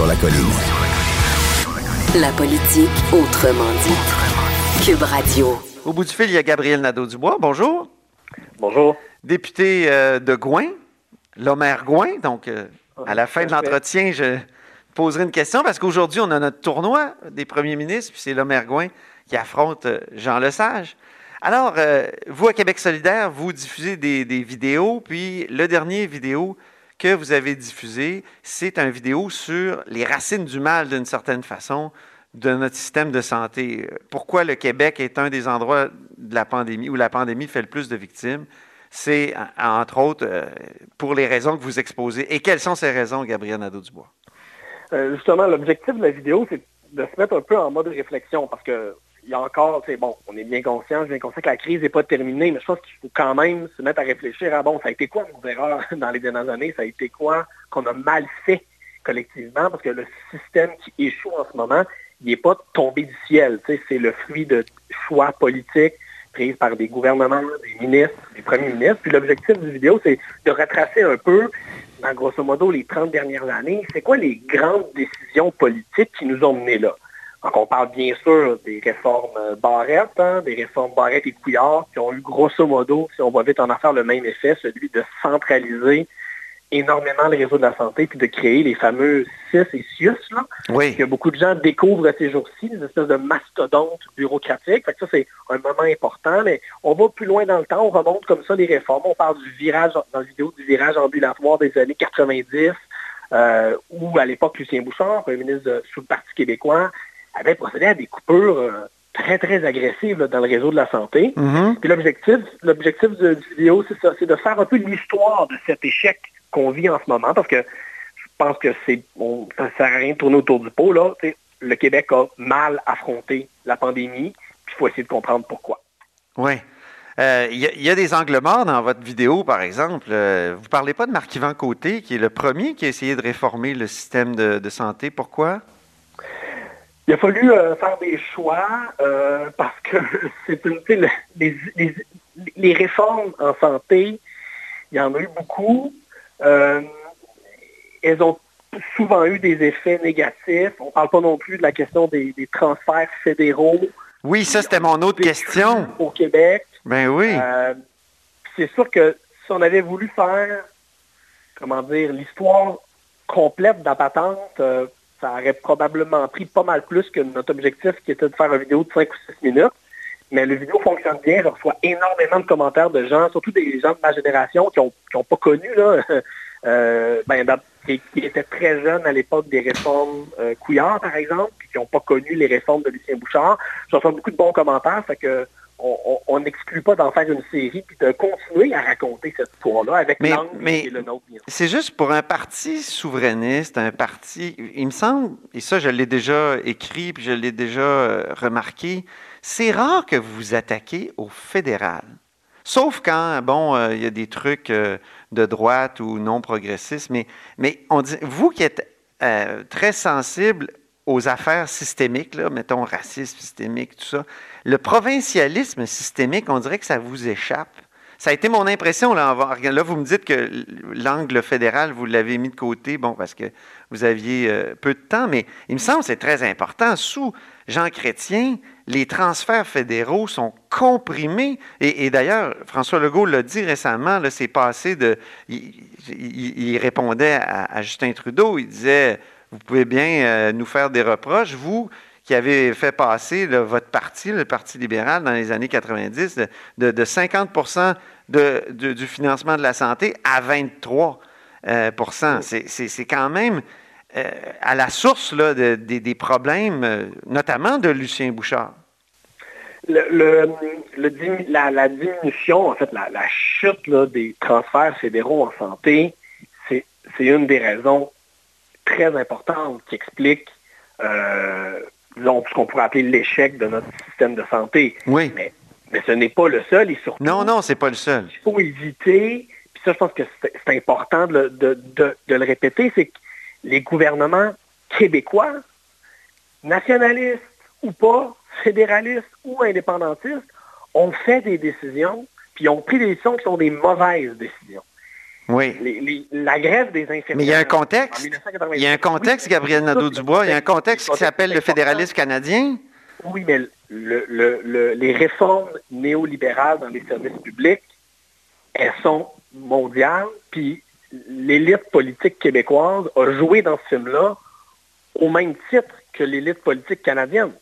Sur la colline. La politique autrement dit. Cube Radio. Au bout du fil, il y a Gabriel Nadeau-Dubois. Bonjour. Bonjour. Député euh, de Gouin, Lomère Gouin. Donc, euh, à la fin de l'entretien, je poserai une question parce qu'aujourd'hui, on a notre tournoi des premiers ministres, puis c'est Lomère Gouin qui affronte euh, Jean Lesage. Alors, vous, à Québec solidaire, vous diffusez des, des vidéos, puis le dernier vidéo que vous avez diffusé, c'est une vidéo sur les racines du mal, d'une certaine façon, de notre système de santé. Pourquoi le Québec est un des endroits de la pandémie où la pandémie fait le plus de victimes? C'est, entre autres, euh, pour les raisons que vous exposez. Et quelles sont ces raisons, Gabriel Nadeau-Dubois? Euh, justement, l'objectif de la vidéo, c'est de se mettre un peu en mode réflexion parce que il y a encore, c'est bon, on est bien conscient, je suis bien conscient que la crise n'est pas terminée, mais je pense qu'il faut quand même se mettre à réfléchir à, bon, ça a été quoi nos erreurs *laughs* dans les dernières années, ça a été quoi qu'on a mal fait collectivement, parce que le système qui échoue en ce moment, il n'est pas tombé du ciel, c'est le fruit de choix politiques pris par des gouvernements, des ministres, des premiers ministres. Puis l'objectif du vidéo, c'est de retracer un peu, grosso modo, les 30 dernières années, c'est quoi les grandes décisions politiques qui nous ont menés là? Donc, on parle bien sûr des réformes euh, Barrette, hein, des réformes Barrette et Couillard, qui ont eu grosso modo, si on va vite en affaire, le même effet, celui de centraliser énormément le réseau de la santé, puis de créer les fameux CIS et CIUS, là, oui. que beaucoup de gens découvrent ces jours-ci, des espèces de mastodontes bureaucratiques. Fait que ça, c'est un moment important, mais on va plus loin dans le temps, on remonte comme ça les réformes. On parle du virage, dans la vidéo, du virage ambulatoire des années 90, euh, où à l'époque, Lucien Bouchard, premier ministre sous le Parti québécois, avait procédé à des coupures euh, très, très agressives dans le réseau de la santé. Mm-hmm. Puis l'objectif, l'objectif de, vidéo, c'est ça, c'est de faire un peu l'histoire de cet échec qu'on vit en ce moment, parce que je pense que c'est ça ne sert à rien de tourner autour du pot. Là. le Québec a mal affronté la pandémie, puis il faut essayer de comprendre pourquoi. Oui. Il euh, y, a des angles morts dans votre vidéo, par exemple. Euh, vous ne parlez pas de Marc-Yvan Côté, qui est le premier qui a essayé de réformer le système de, santé. Pourquoi? Il a fallu euh, faire des choix parce que *laughs* c'est une, les, les, réformes en santé, il y en a eu beaucoup. elles ont souvent eu des effets négatifs. On ne parle pas non plus de la question des, des transferts fédéraux. Oui, ça c'était mon autre question. Au Québec. Ben oui. Euh, c'est sûr que si on avait voulu faire, comment dire, l'histoire complète de la patente, euh, ça aurait probablement pris pas mal plus que notre objectif qui était de faire une vidéo de 5 ou 6 minutes. Mais le vidéo fonctionne bien, je reçois énormément de commentaires de gens, surtout des gens de ma génération qui n'ont pas connu, là, *laughs* euh, ben, qui, étaient très jeunes à l'époque des réformes Couillard, par exemple, puis qui n'ont pas connu les réformes de Lucien Bouchard. Je reçois beaucoup de bons commentaires, fait que on n'exclut pas d'en faire une série puis de continuer à raconter cette histoire-là avec l'angle et le nôtre. C'est juste pour un parti souverainiste, un parti, il me semble, et ça je l'ai déjà écrit puis je l'ai déjà euh, remarqué, c'est rare que vous vous attaquez au fédéral. Sauf quand, bon, euh, il y a des trucs euh, de droite ou non progressistes, mais, mais on dit, vous qui êtes très sensible aux affaires systémiques, là, mettons racisme systémique, tout ça, le provincialisme systémique, on dirait que ça vous échappe. Ça a été mon impression. Là, là vous me dites que l'angle fédéral, vous l'avez mis de côté, bon, parce que vous aviez euh, peu de temps, mais il me semble que c'est très important. Sous Jean Chrétien, les transferts fédéraux sont comprimés. Et, d'ailleurs, François Legault l'a dit récemment, c'est passé de... Il, répondait à, Justin Trudeau, il disait, vous pouvez bien euh, nous faire des reproches, vous qui avez fait passer votre parti, le Parti libéral, dans les années 90, de, 50 du financement de la santé à 23% euh, C'est quand même euh, à la source des problèmes, euh, notamment de Lucien Bouchard. Le, la, diminution, en fait, la, chute des transferts fédéraux en santé, c'est une des raisons très importantes qui explique ce qu'on pourrait appeler l'échec de notre système de santé. Oui. Mais, mais ce n'est pas le seul et surtout. Non, non, c'est pas le seul. Il faut éviter, puis ça, je pense que c'est important de, le répéter, c'est que les gouvernements québécois, nationalistes ou pas, fédéralistes ou indépendantistes, ont fait des décisions, puis ont pris des décisions qui sont des mauvaises décisions. Oui. la grève des infirmières. Mais il y a un contexte. Il y a un contexte, Gabriel Nadeau-Dubois. Il y a un contexte qui s'appelle le fédéralisme canadien. Oui, mais les réformes néolibérales dans les services publics, elles sont mondiales, puis l'élite politique québécoise a joué dans ce film-là au même titre que l'élite politique canadienne.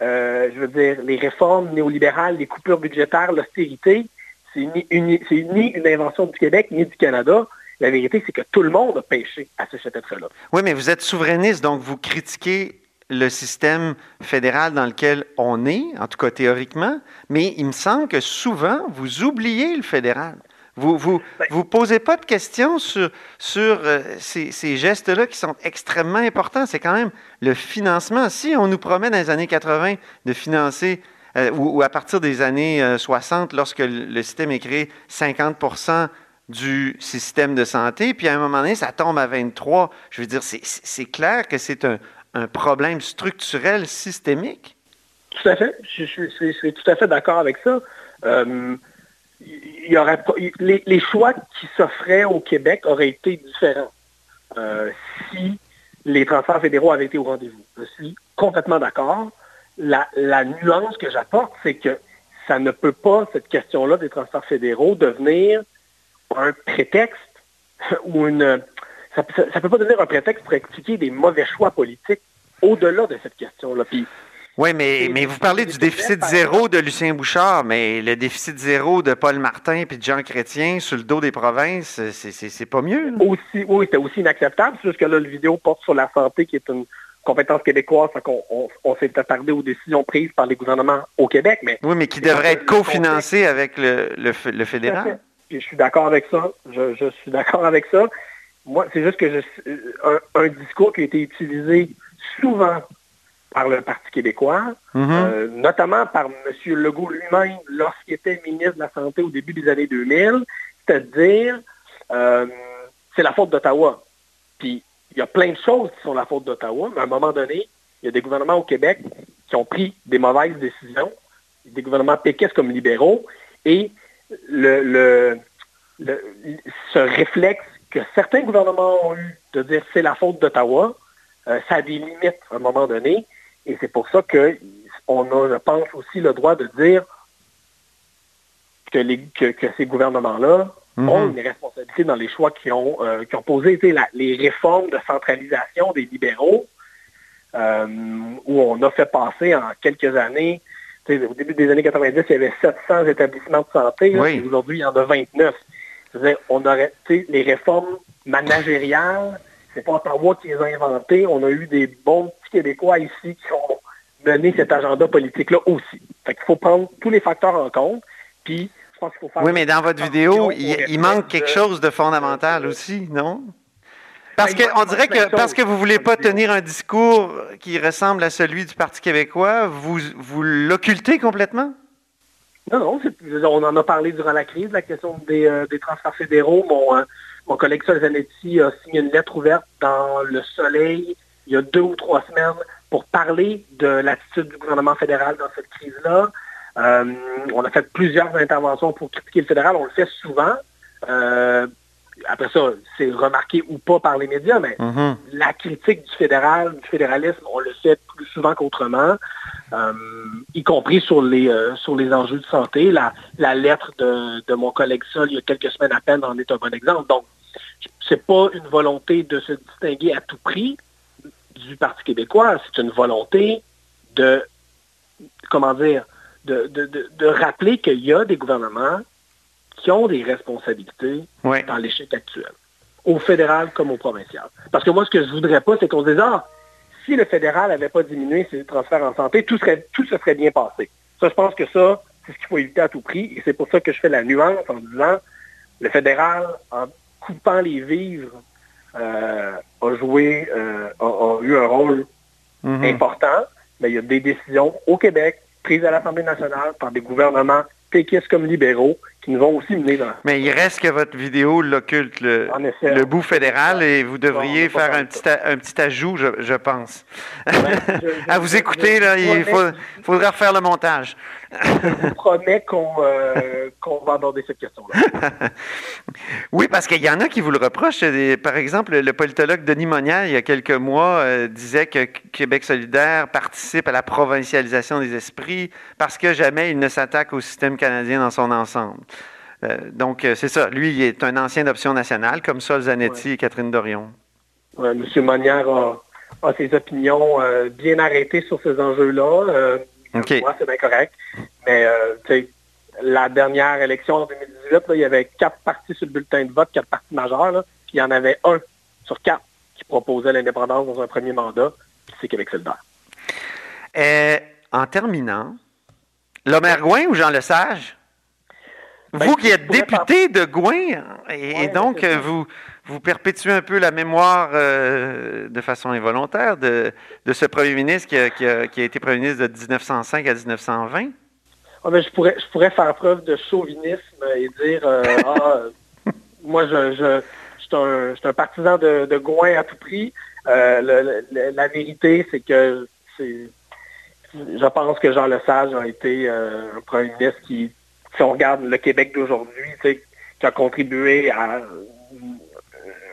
Euh, je veux dire, les réformes néolibérales, les coupures budgétaires, l'austérité, c'est ni, une invention du Québec ni du Canada. La vérité, c'est que tout le monde a pêché à ce chapitre-là. Oui, mais vous êtes souverainiste, donc vous critiquez le système fédéral dans lequel on est, en tout cas théoriquement, mais il me semble que souvent, vous oubliez le fédéral. Vous ne vous, ben vous posez pas de questions sur, sur euh, ces, ces gestes-là qui sont extrêmement importants. C'est quand même le financement. Si on nous promet dans les années 80 de financer euh, ou, à partir des années 60, euh, lorsque le système est créé, 50% du système de santé, puis à un moment donné, ça tombe à 23. Je veux dire, c'est clair que c'est un, problème structurel systémique. Tout à fait. Je, suis tout à fait d'accord avec ça. Euh, y aurait, les, les, choix qui s'offraient au Québec auraient été différents si les transferts fédéraux avaient été au rendez-vous. Je suis complètement d'accord la, nuance que j'apporte, c'est que ça ne peut pas, cette question-là des transferts fédéraux, devenir un prétexte ou une... Ça ne peut pas devenir un prétexte pour expliquer des mauvais choix politiques au-delà de cette question-là. oui, mais, mais vous parlez du déficit zéro de Lucien Bouchard, mais le déficit zéro de Paul Martin et de Jean Chrétien sur le dos des provinces, c'est pas mieux. Aussi, oui, c'était aussi inacceptable. C'est juste que là, le vidéo porte sur la santé, qui est une, compétences québécoises, qu'on on, s'est attardé aux décisions prises par les gouvernements au Québec. Mais oui, mais qui devraient être cofinancées avec le, le, fédéral. je suis d'accord avec ça. Je, suis d'accord avec ça. Moi, c'est juste que je, un, discours qui a été utilisé souvent par le Parti québécois, mm-hmm. euh, notamment par M. Legault lui-même lorsqu'il était ministre de la Santé au début des années 2000, c'est-à-dire euh, c'est la faute d'Ottawa. Puis il y a plein de choses qui sont la faute d'Ottawa, mais à un moment donné, il y a des gouvernements au Québec qui ont pris des mauvaises décisions, des gouvernements péquistes comme libéraux, et le, ce réflexe que certains gouvernements ont eu de dire c'est la faute d'Ottawa, euh, ça a des limites à un moment donné, et c'est pour ça qu'on a, je pense, aussi le droit de dire que, les, que, ces gouvernements-là mhm. ont une responsabilité dans les choix qui ont, euh, qui ont posé les réformes de centralisation des libéraux, euh, où on a fait passer en quelques années, au début des années 90, il y avait 700 établissements de santé. Aujourd'hui, il y en a 29. on aurait, les réformes managériales, c'est pas Ottawa qui les a inventées. On a eu des bons petits Québécois ici qui ont mené cet agenda politique-là aussi. Fait qu'il faut prendre tous les facteurs en compte. Puis, je pense qu'il faut faire... Oui, mais dans votre vidéo, il, manque quelque chose de fondamental aussi, non? Parce qu'on dirait que parce que vous ne voulez pas tenir un discours qui ressemble à celui du Parti québécois, vous, vous l'occultez complètement? Non, non, on en a parlé durant la crise, la question des, euh, transferts fédéraux. Mon, euh, mon collègue Sol Zanetti a signé une lettre ouverte dans Le Soleil il y a deux ou trois semaines pour parler de l'attitude du gouvernement fédéral dans cette crise-là. Euh, on a fait plusieurs interventions pour critiquer le fédéral, on le fait souvent après ça, c'est remarqué ou pas par les médias, mais mhm. la critique du fédéral, du fédéralisme, on le fait plus souvent qu'autrement, euh, y compris sur les euh, sur les enjeux de santé. La, la lettre de, mon collègue Sol il y a quelques semaines à peine en est un bon exemple. Donc, c'est pas une volonté de se distinguer à tout prix du Parti québécois, c'est une volonté de comment dire de, de rappeler qu'il y a des gouvernements qui ont des responsabilités dans l'échec actuel, au fédéral comme au provincial. Parce que moi, ce que je voudrais pas, c'est qu'on se dise, ah, si le fédéral n'avait pas diminué ses transferts en santé, tout, serait, tout se serait bien passé. Ça, je pense que ça, c'est ce qu'il faut éviter à tout prix. Et c'est pour ça que je fais la nuance en disant, le fédéral, en coupant les vivres, euh, a joué, euh, a, eu un rôle mhm. important, mais il y a des décisions au Québec prises à l'Assemblée nationale par des gouvernements péquistes comme libéraux qui nous ont aussi menés dans... Mais il reste que votre vidéo l'occulte, le, le, bout fédéral, et vous devriez faire un petit, un petit ajout, je, pense. *laughs* à vous écouter, là, il faudra refaire le montage. je vous promets qu'on euh, *laughs* va aborder cette question-là. *laughs* oui, parce qu'il y en a qui vous le reprochent. Par exemple, le politologue Denis Monnier, il y a quelques mois, euh, disait que Québec solidaire participe à la provincialisation des esprits parce que jamais il ne s'attaque au système canadien dans son ensemble. Euh, donc, c'est ça. Lui, il est un ancien d'option nationale, comme Sol Zanetti et Catherine Dorion. Oui, M. Monnier a, ses opinions bien arrêtées sur ces enjeux-là. Moi, c'est bien correct. Mais euh, la dernière élection en 2018, il y avait quatre partis sur le bulletin de vote, quatre partis majeurs, puis il y en avait un sur quatre qui proposait l'indépendance dans un premier mandat, puis c'est Québec solidaire. Euh, en terminant, Lomer Gouin ou Jean Lesage? Ben, vous qui êtes député de Gouin, et, donc vous, vous perpétuez un peu la mémoire euh, de façon involontaire de, ce premier ministre qui a, été premier ministre de 1905 à 1920? Ah, ben, je, pourrais, je pourrais faire preuve de chauvinisme et dire euh, *laughs* ah, moi, je, je, suis un, partisan de, de, Gouin à tout prix. Euh, la vérité, c'est que je pense que Jean Lesage a été un premier ministre qui, si on regarde le Québec d'aujourd'hui, qui a contribué à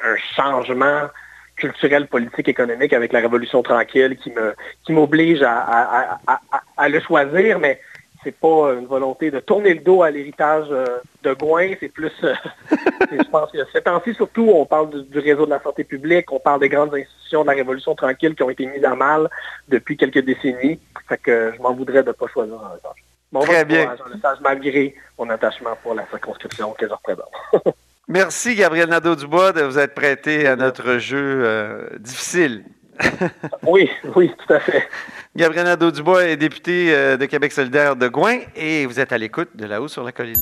un changement culturel, politique, économique avec la Révolution tranquille qui me qui m'oblige à, le choisir, mais c'est pas une volonté de tourner le dos à l'héritage euh, de Gouin, c'est plus, euh, *laughs* je pense que ces temps-ci surtout, on parle du, réseau de la santé publique, on parle des grandes institutions de la Révolution tranquille qui ont été mises à mal depuis quelques décennies, fait que je m'en voudrais de ne pas choisir un héritage. Bon, Très bien. malgré mon attachement pour la circonscription que je représente. *laughs* Merci, Gabriel Nadeau-Dubois, de vous être prêté à notre jeu euh, difficile. *laughs* oui, oui, tout à fait. Gabriel Nadeau-Dubois est député euh, de Québec solidaire de Gouin et vous êtes à l'écoute de là-haut sur la colline.